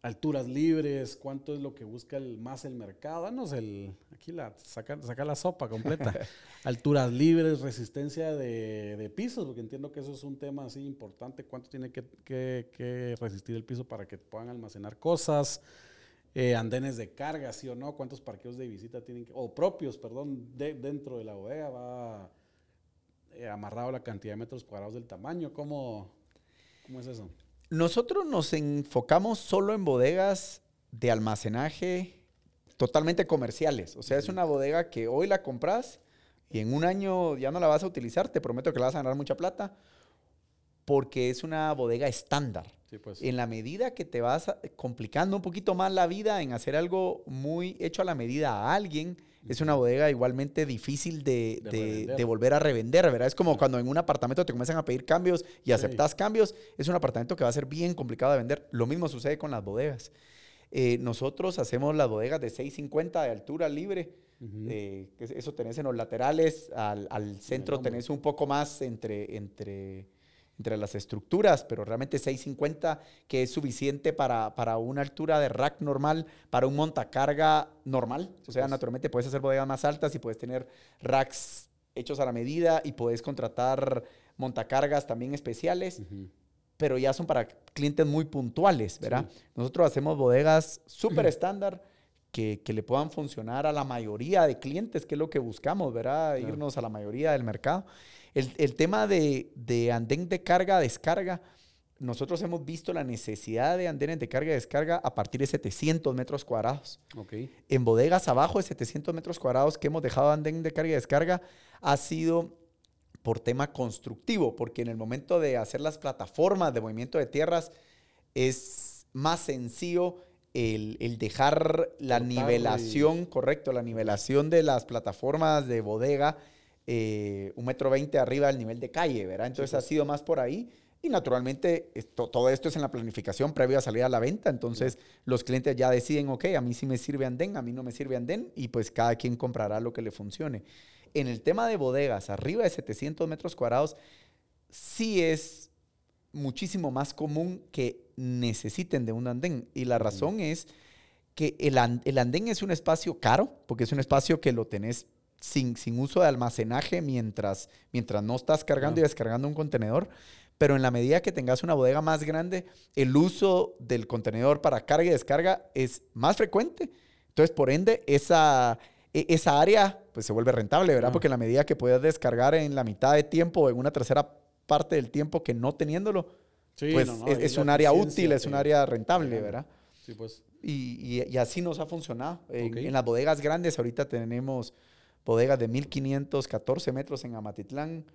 alturas libres, cuánto es lo que busca el, más el mercado. Danos el, aquí la, saca, saca la sopa completa. alturas libres, resistencia de, de pisos, porque entiendo que eso es un tema así importante. ¿Cuánto tiene que, que- que resistir el piso para que puedan almacenar cosas? Eh, andenes de carga, sí o no, cuántos parqueos de visita tienen que, o propios, perdón, de- dentro de la bodega va eh, amarrado la cantidad de metros cuadrados del tamaño. ¿Cómo, cómo es eso? Nosotros nos enfocamos solo en bodegas de almacenaje totalmente comerciales. O sea, es una bodega que hoy la compras y en un año ya no la vas a utilizar. Te prometo que la vas a ganar mucha plata porque es una bodega estándar. Sí, pues. En la medida que te vas complicando un poquito más la vida en hacer algo muy hecho a la medida a alguien, es una bodega igualmente difícil de, De volver a revender, ¿verdad? Es como cuando en un apartamento te comienzan a pedir cambios y Sí. aceptas cambios, es un apartamento que va a ser bien complicado de vender. Lo mismo sucede con las bodegas. Eh, nosotros hacemos las bodegas de 650 de altura libre. Eh, eso tenés en los laterales, al, al centro tenés un poco más entre, entre, entre las estructuras, pero realmente 650 que es suficiente para, para una altura de rack normal, para un montacarga normal. O sea, pues. naturalmente puedes hacer bodegas más altas y puedes tener racks hechos a la medida y puedes contratar montacargas también especiales pero ya son para clientes muy puntuales, ¿verdad? Nosotros hacemos bodegas súper estándar que, que le puedan funcionar a la mayoría de clientes, que es lo que buscamos, ¿verdad? Claro. Irnos a la mayoría del mercado. El, el tema de, de andén de carga, descarga, nosotros hemos visto la necesidad de andenes de carga y descarga a partir de 700 metros cuadrados en bodegas abajo de 700 metros cuadrados que hemos dejado andén de carga y descarga ha sido por tema constructivo, porque en el momento de hacer las plataformas de movimiento de tierras es más sencillo el, el dejar la y- nivelación, correcto, la nivelación de las plataformas de bodega eh, un metro veinte arriba del nivel de calle, ¿verdad? Entonces ha pues. sido más por ahí. Y naturalmente esto- todo esto es en la planificación previo a salir a la venta. Entonces los clientes ya deciden, ok, a mí sí me sirve andén, a mí no me sirve andén. Y pues cada quien comprará lo que le funcione. En el tema de bodegas, arriba de 700 metros cuadrados, sí es muchísimo más común que necesiten de un andén. Y la razón es que el, el andén es un espacio caro, porque es un espacio que lo tenés sin, sin uso de almacenaje mientras, mientras no estás cargando y descargando un contenedor. Pero en la medida que tengas una bodega más grande, el uso del contenedor para carga y descarga es más frecuente. Entonces, por ende, esa, e- esa área pues, se vuelve rentable, ¿verdad? Porque en la medida que puedes descargar en la mitad de tiempo o en una tercera parte del tiempo que no teniéndolo, Sí, pues no, no, es, es un área útil, es un área rentable. ¿verdad? Sí, pues. Y, y- y así nos ha funcionado. En, Ok. en las bodegas grandes, ahorita tenemos bodegas de 1514 metros en Amatitlán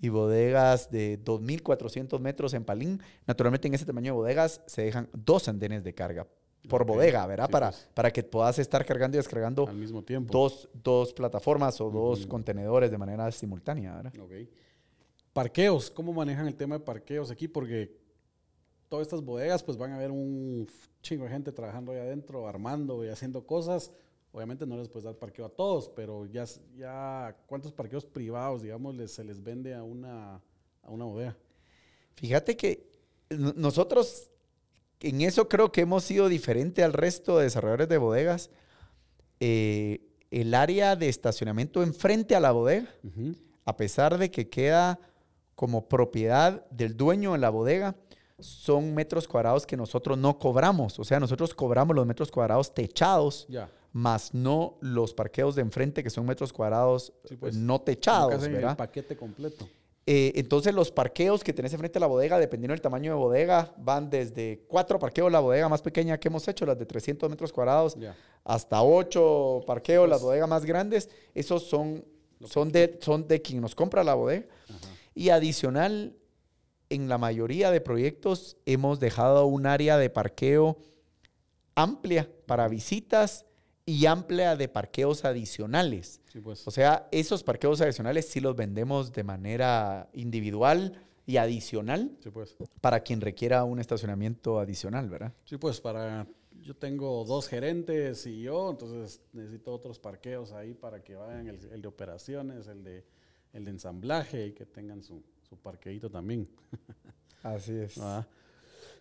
y bodegas de 2400 metros en Palín. Naturalmente, en ese tamaño de bodegas se dejan dos andenes de carga por Ok. bodega, ¿verdad? Sí, para, pues. para que puedas estar cargando y descargando Al mismo tiempo. dos, dos plataformas o dos Ujú. contenedores de manera simultánea, ¿verdad? Ok. Parqueos, ¿cómo manejan el tema de parqueos aquí? Porque todas estas bodegas, pues van a ver un chingo de gente trabajando ahí adentro, armando y haciendo cosas. Obviamente no les puedes dar parqueo a todos, pero ya, ¿cuántos parqueos privados, digamos, les, se les vende a una, a una bodega? Fíjate que no- nosotros en eso creo que hemos sido diferente al resto de desarrolladores de bodegas. Eh, el área de estacionamiento enfrente a la bodega, a pesar de que queda como propiedad del dueño de la bodega, son metros cuadrados que nosotros no cobramos. O sea, nosotros cobramos los metros cuadrados techados, más no los parqueos de enfrente, que son metros cuadrados Sí, pues. no techados, hacen el ¿verdad? paquete completo. Eh, entonces los parqueos que tenés enfrente a la bodega, dependiendo del tamaño de bodega, van desde cuatro parqueos, la bodega más pequeña que hemos hecho, las de 300 metros cuadrados, hasta ocho parqueos, las bodegas más grandes. Esos son, son, de, son de quien nos compra la bodega. Ajá. Y adicional, en la mayoría de proyectos hemos dejado un área de parqueo amplia para visitas y amplia de parqueos adicionales. Sí, pues. O sea, esos parqueos adicionales sí los vendemos de manera individual y adicional Sí, pues. para quien requiera un estacionamiento adicional, ¿verdad? Sí, pues para. Yo tengo dos gerentes y yo, entonces necesito otros parqueos ahí para que vayan el, el de operaciones, el de, el ensamblaje y que tengan su, su parqueito también. Así es. Ah.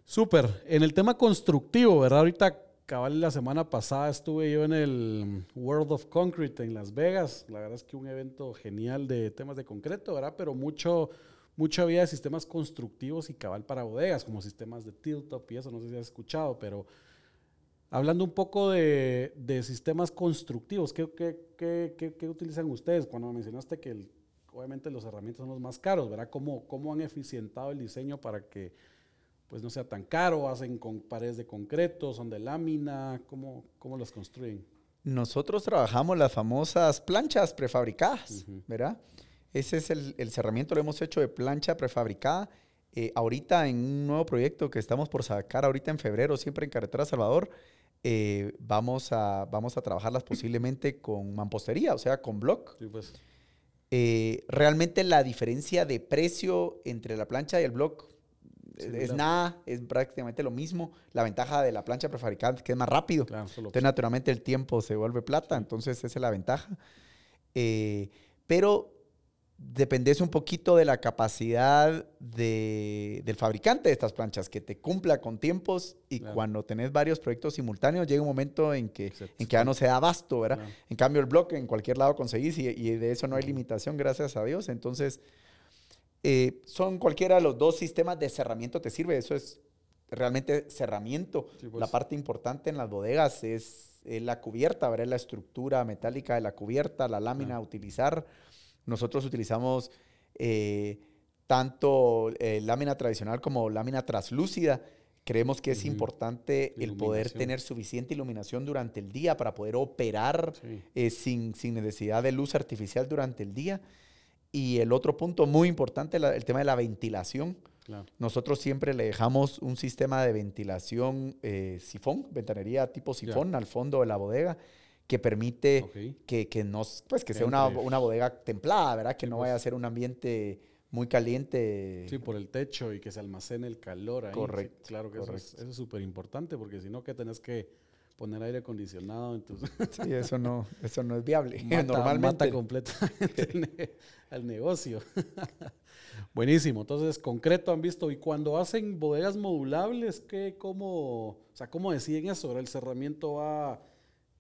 Súper. En el tema constructivo, ¿verdad? Ahorita, cabal, la semana pasada estuve yo en el World of Concrete en Las Vegas. La verdad es que un evento genial de temas de concreto, ¿verdad? Pero mucho, mucho había de sistemas constructivos y cabal para bodegas, como sistemas de tilt-up y eso, no sé si has escuchado, pero hablando un poco de, de sistemas constructivos, ¿qué, qué, qué, qué- qué utilizan ustedes? Cuando me mencionaste que el- obviamente los herramientas son los más caros, ¿verdad? ¿Cómo, ¿Cómo han eficientado el diseño para que pues no sea tan caro? ¿Hacen con paredes de concreto? ¿Son de lámina? ¿Cómo, cómo los construyen? Nosotros trabajamos las famosas planchas prefabricadas, Ujú. ¿verdad? Ese es el, el cerramiento, lo hemos hecho de plancha prefabricada. Eh, ahorita en un nuevo proyecto que estamos por sacar ahorita en febrero, siempre en Carretera Salvador, eh, vamos, a, vamos a trabajarlas posiblemente con mampostería, o sea, con block. Sí, pues. Eh, realmente la diferencia de precio entre la plancha y el block es nada, es prácticamente lo mismo. La ventaja de la plancha prefabricada es que es más rápido. Claro, Entonces, naturalmente, el tiempo se vuelve plata, entonces esa es la ventaja. Eh, pero dependes un poquito de la capacidad de- del fabricante de estas planchas, que te cumpla con tiempos y Claro. cuando tenés varios proyectos simultáneos, llega un momento en que, en que ya no se da abasto, ¿verdad? Claro. En cambio, el bloque en cualquier lado conseguís y, y de eso no hay limitación, gracias a Dios. Entonces, eh, son cualquiera de los dos sistemas de cerramiento te sirve. Eso es realmente cerramiento. Sí, pues. La parte importante en las bodegas es, es la cubierta, ¿verdad? La estructura metálica de la cubierta, la lámina a utilizar. Nosotros utilizamos eh, tanto eh, lámina tradicional como lámina traslúcida. Creemos que es importante el poder tener suficiente iluminación durante el día para poder operar Sí. eh, sin, sin necesidad de luz artificial durante el día. Y el otro punto muy importante, la- el tema de la ventilación. Claro. Nosotros siempre le dejamos un sistema de ventilación eh, sifón, ventanería tipo sifón al fondo de la bodega, que permite que, que, nos, pues, que sea una, una bodega templada, ¿verdad? Que Sí, no pues. vaya a ser un ambiente muy caliente. Sí, por el techo y que se almacene el calor ahí. Sí, Correcto, claro que eso es- correcto. eso es súper importante porque si no, que tenés que poner aire acondicionado, entonces Sí, eso no, eso no es viable. mata, Normalmente. mata completamente el, ne- al negocio. Buenísimo. Entonces, concreto han visto. Y cuando hacen bodegas modulables, ¿qué, cómo, o sea, ¿cómo deciden eso? El cerramiento va,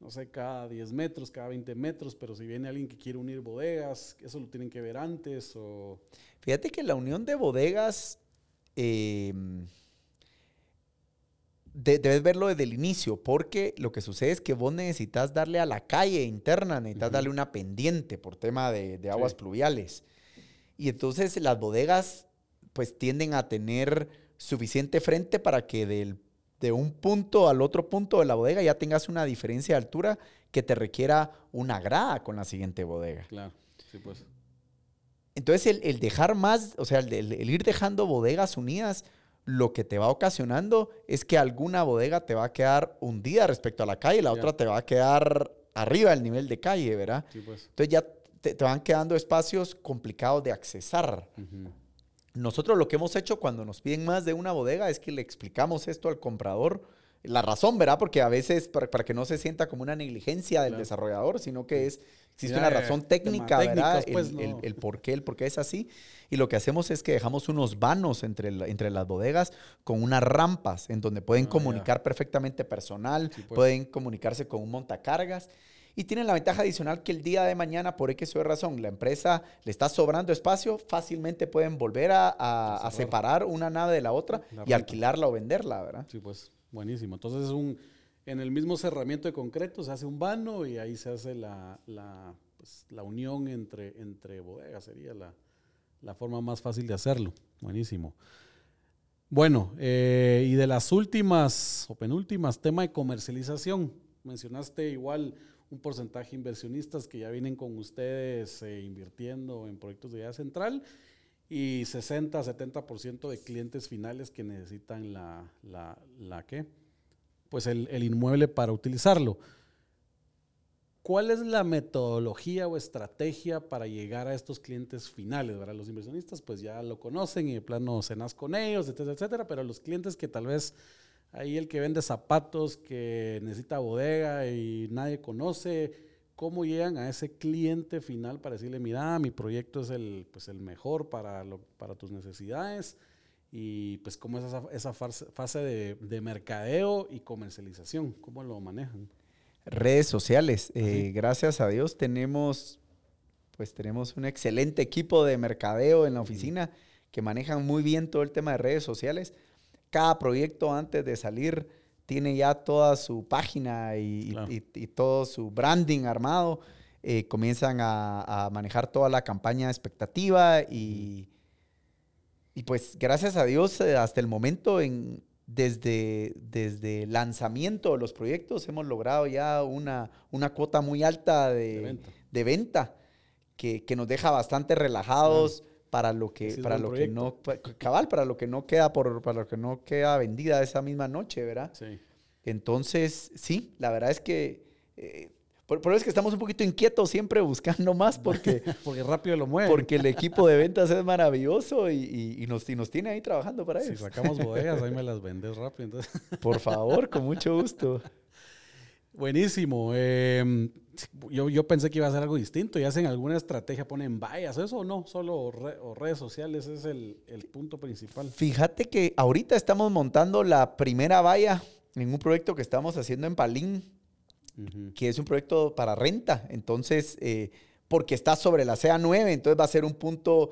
no sé, cada 10 metros, cada 20 metros, pero si viene alguien que quiere unir bodegas, ¿eso lo tienen que ver antes? O... Fíjate que la unión de bodegas eh, de- debes verlo desde el inicio, porque lo que sucede es que vos necesitas darle a la calle interna, necesitas Ujú. darle una pendiente por tema de, de aguas Sí. pluviales. Y entonces las bodegas pues tienden a tener suficiente frente para que del- de un punto al otro punto de la bodega ya tengas una diferencia de altura que te requiera una grada con la siguiente bodega. Claro, sí, pues. Entonces, el, el dejar más, o sea, el, el- el ir dejando bodegas unidas, lo que te va ocasionando es que alguna bodega te va a quedar hundida respecto a la calle, la Ya. otra te va a quedar arriba del nivel de calle, ¿verdad? Sí, pues. Entonces ya te, te van quedando espacios complicados de accesar. Ujú. Nosotros lo que hemos hecho cuando nos piden más de una bodega es que le explicamos esto al comprador la razón, ¿verdad? Porque a veces, para, para que no se sienta como una negligencia del Claro. desarrollador, sino que es, existe Ya, una razón técnica, ¿verdad? pues, el, no. el- el por qué, el por qué es así. Y lo que hacemos es que dejamos unos vanos entre, la- entre las bodegas con unas rampas en donde pueden Ah, ya. comunicar perfectamente personal, Sí, pues. pueden comunicarse con un montacargas. Y tienen la ventaja adicional que el día de mañana, por X o razón, la empresa le está sobrando espacio, fácilmente pueden volver a, a- a cerrar. separar una nave de la otra La y alquilarla o venderla, ¿verdad? Sí, pues buenísimo. Entonces es un, en el mismo cerramiento de concreto se hace un vano y ahí se hace la, la, pues, la unión entre, entre bodegas, sería la, la forma más fácil de hacerlo. Buenísimo. Bueno, eh, y de las últimas o penúltimas, tema de comercialización. Mencionaste igual un porcentaje de inversionistas que ya vienen con ustedes eh, invirtiendo en proyectos de idea central y 60, 70% de clientes finales que necesitan la, la, la ¿qué? Pues el, el inmueble para utilizarlo. ¿Cuál es la metodología o estrategia para llegar a estos clientes finales? ¿verdad? Los inversionistas pues ya lo conocen y de plano cenas con ellos, etcétera, etcétera, pero los clientes que tal vez ahí el que vende zapatos, que necesita bodega y nadie conoce, ¿cómo llegan a ese cliente final para decirle, mira, mi proyecto es el, pues, el mejor para, lo- para tus necesidades? Y pues cómo es esa, esa fase, fase de, de mercadeo y comercialización, ¿cómo lo manejan? redes sociales. Eh. Gracias a Dios tenemos, pues tenemos un excelente equipo de mercadeo en la oficina que manejan muy bien todo el tema de redes sociales. Cada proyecto antes de salir tiene ya toda su página y, y- Claro. y- y todo su branding armado. Eh, comienzan a, a manejar toda la campaña expectativa y, y pues gracias a Dios eh, hasta el momento en, desde, desde el lanzamiento de los proyectos hemos logrado ya una, una cuota muy alta de, De venta. de venta que, que nos deja bastante relajados para lo que, para lo que no, cabal, para lo que no queda por, para lo que no queda vendida esa misma noche, ¿verdad? Sí. Entonces, sí, la verdad es que eh, por, por eso es que estamos un poquito inquietos siempre buscando más porque, Porque rápido lo mueven. porque el equipo de ventas es maravilloso y, y- y nos, y nos tiene ahí trabajando para si eso. sacamos bodegas, ahí me las vendes rápido. Entonces, Por favor, con mucho gusto. Buenísimo. Eh, yo, yo pensé que iba a ser algo distinto. ¿Y hacen alguna estrategia? ¿Ponen vallas? ¿Eso o no? Solo re- o redes sociales es el, el punto principal. Fíjate que ahorita estamos montando la primera valla en un proyecto que estamos haciendo en Palín, que es un proyecto para renta. Entonces, eh, porque está sobre la CA9, entonces va a ser un punto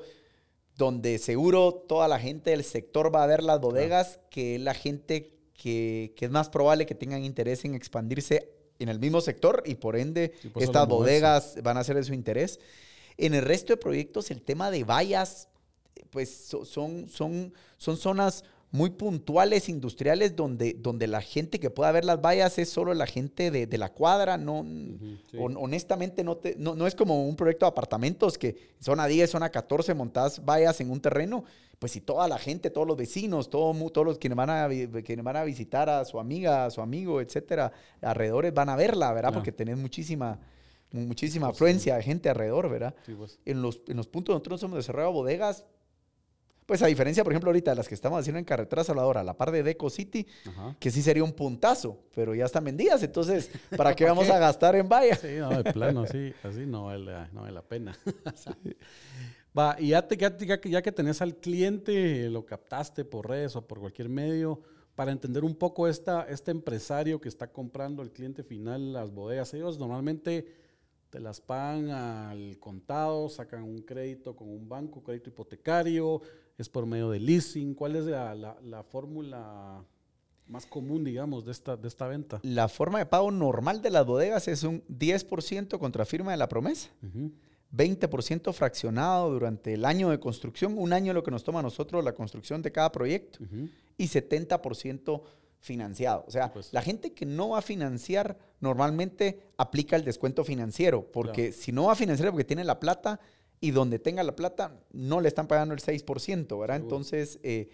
donde seguro toda la gente del sector va a ver las bodegas, que es la gente que, que es más probable que tengan interés en expandirse en el mismo sector y por ende Sí, pues, estas bodegas van a ser de su interés. En el resto de proyectos, el tema de vallas, pues so- son, son, son zonas muy puntuales industriales donde, donde la gente que pueda ver las vallas es solo la gente de, de la cuadra, no, Ujú, sí. hon- honestamente no, te- no, no es como un proyecto de apartamentos que zona 10, zona 14 montadas vallas en un terreno, pues si toda la gente, todos los vecinos, todo, todos los quienes van, a, quienes van a visitar a su amiga, a su amigo, etcétera, alrededores van a verla, ¿verdad? Porque tenés muchísima, mu- muchísima afluencia de gente alrededor, ¿verdad? Sí, pues. en los, en los puntos donde nosotros hemos desarrollado bodegas, pues a diferencia, por ejemplo, ahorita de las que estamos haciendo en Carretera Salvador, a la par de Deco City, Ajá. que sí sería un puntazo, pero ya están vendidas, entonces, ¿para qué ¿Para vamos a gastar en vallas? Sí, no, de plano, sí, así no vale, no vale la pena. Va, y ya, te, ya, que, ya que tenés al cliente, lo captaste por redes o por cualquier medio, para entender un poco esta, este empresario que está comprando el cliente final las bodegas, ellos normalmente te las pagan al contado, sacan un crédito con un banco, crédito hipotecario, es por medio de leasing. ¿Cuál es la, la- la fórmula más común, digamos, de esta, de esta venta? La forma de pago normal de las bodegas es un 10% contra firma de la promesa, Ujú. 20% fraccionado durante el año de construcción, un año lo que nos toma a nosotros la construcción de cada proyecto. Y 70% financiado. O sea, pues. la gente que no va a financiar normalmente aplica el descuento financiero, porque si no va a financiar porque tiene la plata y donde tenga la plata no le están pagando el 6%, ¿verdad? Seguro. Entonces, eh,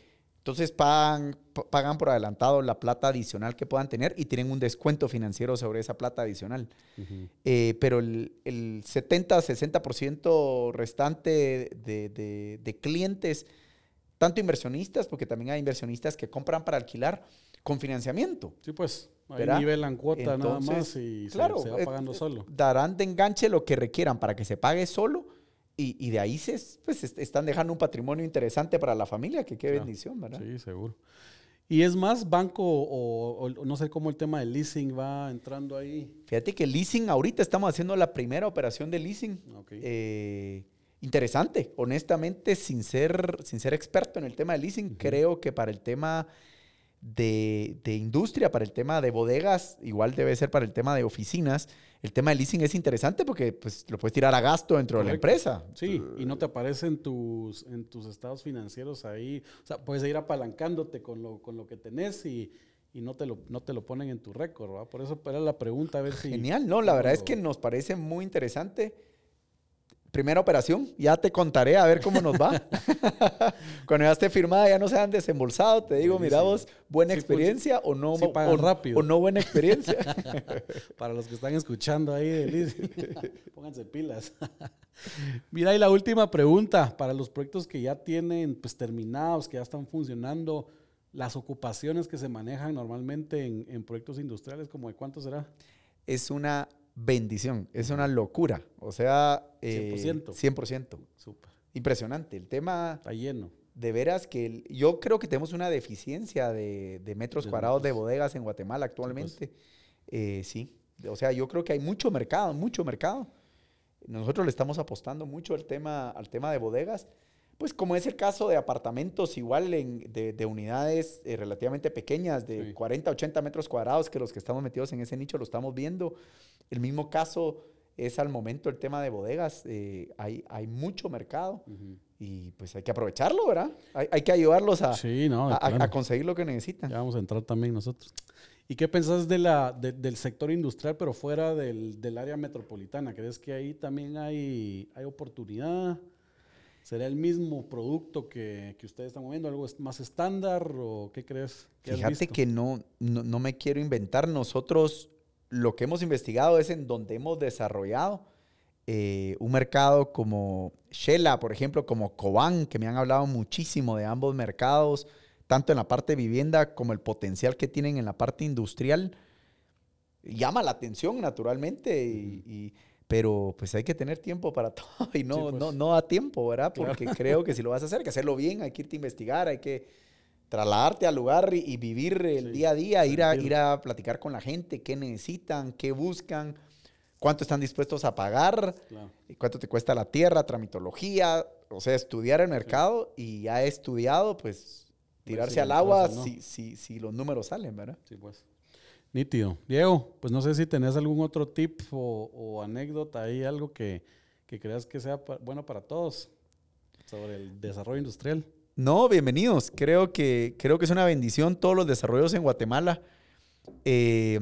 entonces pagan, pa- pagan por adelantado la plata adicional que puedan tener y tienen un descuento financiero sobre esa plata adicional. Eh, pero el, el 70-60% restante de, de- de clientes tanto inversionistas, porque también hay inversionistas que compran para alquilar con financiamiento. Sí, pues. Ahí ¿Verdad? nivelan cuota nada más y se- claro, se, va eh, pagando eh, solo. Darán de enganche lo que requieran para que se pague solo y, y de ahí se, pues, est- están dejando un patrimonio interesante para la familia, que qué Claro. bendición, ¿verdad? Sí, seguro. Y es más, banco o, o no sé cómo el tema del leasing va entrando ahí. Fíjate que leasing, ahorita estamos haciendo la primera operación de leasing. Eh, interesante, honestamente, sin ser, sin ser experto en el tema de leasing, creo que para el tema de, de industria, para el tema de bodegas, igual debe ser para el tema de oficinas, el tema de leasing es interesante porque pues, lo puedes tirar a gasto dentro de la empresa. Sí, y no te aparecen tus, en tus estados financieros ahí. O sea, puedes ir apalancándote con lo, con lo que tenés y, y no, te lo, no te lo ponen en tu récord, ¿verdad? Por eso era la pregunta, a ver si... Genial, no, la verdad es que nos parece muy interesante. Primera operación, ya te contaré a ver cómo nos va. Cuando ya esté firmada, ya no se han desembolsado, te digo, mira vos, buena Sí, pues, experiencia o no, sí o, rápido. o no buena experiencia. Para los que están escuchando ahí pónganse pilas. Mira, y la última pregunta, para los proyectos que ya tienen pues, terminados, que ya están funcionando, las ocupaciones que se manejan normalmente en, en proyectos industriales, ¿como de cuánto será? es una bendición, es una locura. O sea, eh, 100%. 100%. Súper, Impresionante. El tema, está lleno. de veras que el- yo creo que tenemos una deficiencia de, de metros De cuadrados de bodegas en Guatemala actualmente. Eh, sí, o sea, yo creo que hay mucho mercado, mucho mercado. Nosotros le estamos apostando mucho al tema, al tema de bodegas. Pues como es el caso de apartamentos igual en- de, de unidades eh, relativamente pequeñas, de Sí. 40, 80 metros cuadrados, que los que estamos metidos en ese nicho lo estamos viendo. El mismo caso es al momento el tema de bodegas. eh, hay, hay mucho mercado y pues hay que aprovecharlo, ¿verdad? Hay, hay que ayudarlos a, Sí, no, a- conseguir lo que necesitan. Ya vamos a entrar también nosotros. ¿Y qué pensás de la, de- del sector industrial, pero fuera del, del área metropolitana? ¿Crees que ahí también hay, hay oportunidad? ¿Será el mismo producto que, que ustedes están moviendo? ¿Algo más estándar o qué crees? ¿Qué has Fíjate visto? que no, no, no me quiero inventar. Nosotros lo que hemos investigado es en donde hemos desarrollado eh, un mercado como Shela, por ejemplo, como Cobán, que me han hablado muchísimo de ambos mercados, tanto en la parte de vivienda como el potencial que tienen en la parte industrial. Llama la atención, naturalmente, y- y- pero pues hay que tener tiempo para todo y no, Sí, pues. no, no da tiempo, ¿verdad? Claro. Porque creo que si lo vas a hacer, hay que hacerlo bien, hay que irte a investigar, hay que trasladarte al lugar y, y vivir el Sí, día a día, ir a, ir a platicar con la gente, qué necesitan, qué buscan, cuánto están dispuestos a pagar, Claro. y cuánto te cuesta la tierra, tramitología, o sea, estudiar el mercado y ya he estudiado, pues tirarse si al agua no. si, si, si los números salen, ¿verdad? Sí, pues. Nítido. Diego, pues no sé si tenés algún otro tip o, anécdota ahí, algo que, que creas que sea bueno para todos sobre el desarrollo industrial. No, bienvenidos. Creo que, creo que es una bendición todos los desarrollos en Guatemala. Eh,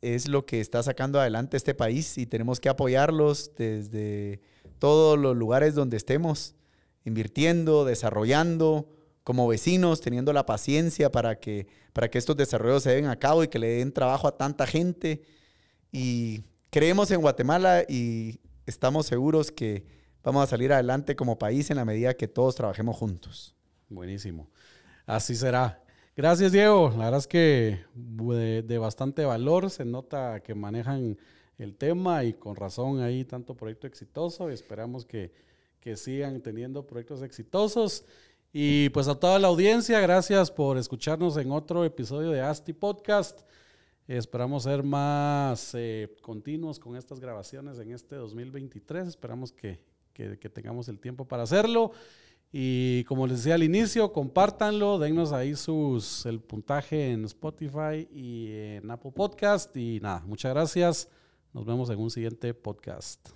es lo que está sacando adelante este país y tenemos que apoyarlos desde todos los lugares donde estemos, invirtiendo, desarrollando, como vecinos, teniendo la paciencia para que, para que estos desarrollos se den a cabo y que le den trabajo a tanta gente. Y creemos en Guatemala y estamos seguros que vamos a salir adelante como país en la medida que todos trabajemos juntos. Buenísimo. Así será. Gracias, Diego. La verdad es que de, bastante valor. Se nota que manejan el tema y con razón ahí tanto proyecto exitoso. Esperamos que, que sigan teniendo proyectos exitosos. Y pues a toda la audiencia, gracias por escucharnos en otro episodio de Asti Podcast. Esperamos ser más eh, continuos con estas grabaciones en este 2023. Esperamos que, que- que tengamos el tiempo para hacerlo. Y como les decía al inicio, compártanlo, dennos ahí sus, el puntaje en Spotify y en Apple Podcast. Y nada, muchas gracias. Nos vemos en un siguiente podcast.